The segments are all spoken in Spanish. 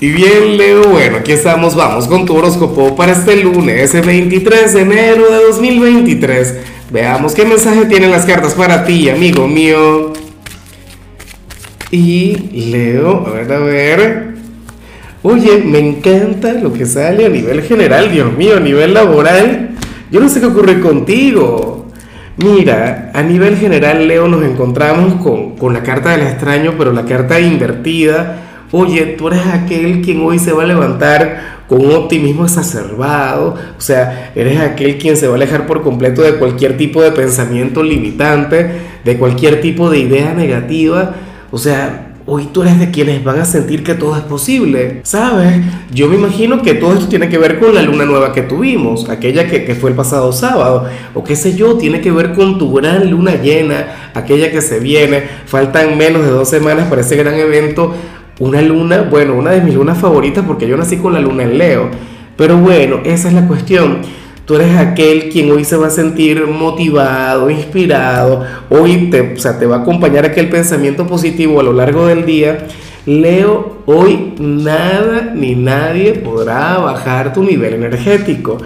Y bien, Leo, bueno, aquí estamos, vamos con tu horóscopo para este lunes, ese 23 de enero de 2023. Veamos qué mensaje tienen las cartas para ti, amigo mío. Y Leo, a ver, a ver. Oye, me encanta lo que sale a nivel general, Dios mío, a nivel laboral. Yo no sé qué ocurre contigo. Mira, a nivel general, Leo, nos encontramos con, con la carta del extraño, pero la carta invertida Oye, tú eres aquel quien hoy se va a levantar con un optimismo exacerbado, o sea, eres aquel quien se va a alejar por completo de cualquier tipo de pensamiento limitante, de cualquier tipo de idea negativa, o sea, hoy tú eres de quienes van a sentir que todo es posible, ¿sabes? Yo me imagino que todo esto tiene que ver con la luna nueva que tuvimos, aquella que, que, fue el pasado sábado, o qué sé yo, tiene que ver con tu gran luna llena, aquella que se viene, faltan menos de dos semanas para ese gran evento, una luna, bueno, una de mis lunas favoritas porque yo nací con la luna en Leo. Pero bueno, esa es la cuestión. Tú eres aquel quien hoy se va a sentir motivado, inspirado. Hoy te, o sea, te va a acompañar aquel pensamiento positivo a lo largo del día. Leo, hoy nada ni nadie podrá bajar tu nivel energético.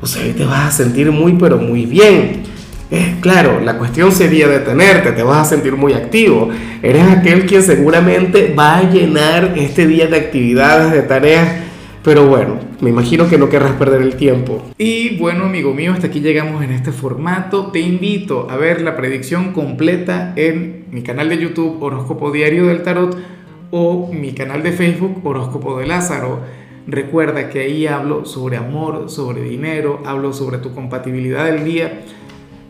O sea, hoy te vas a sentir muy, pero muy bien. Eh, claro, la cuestión sería detenerte, te vas a sentir muy activo. Eres aquel quien seguramente va a llenar este día de actividades, de tareas. Pero bueno, me imagino que no querrás perder el tiempo. Y bueno, amigo mío, hasta aquí llegamos en este formato. Te invito a ver la predicción completa en mi canal de YouTube Horóscopo Diario del Tarot o mi canal de Facebook Horóscopo de Lázaro. Recuerda que ahí hablo sobre amor, sobre dinero, hablo sobre tu compatibilidad del día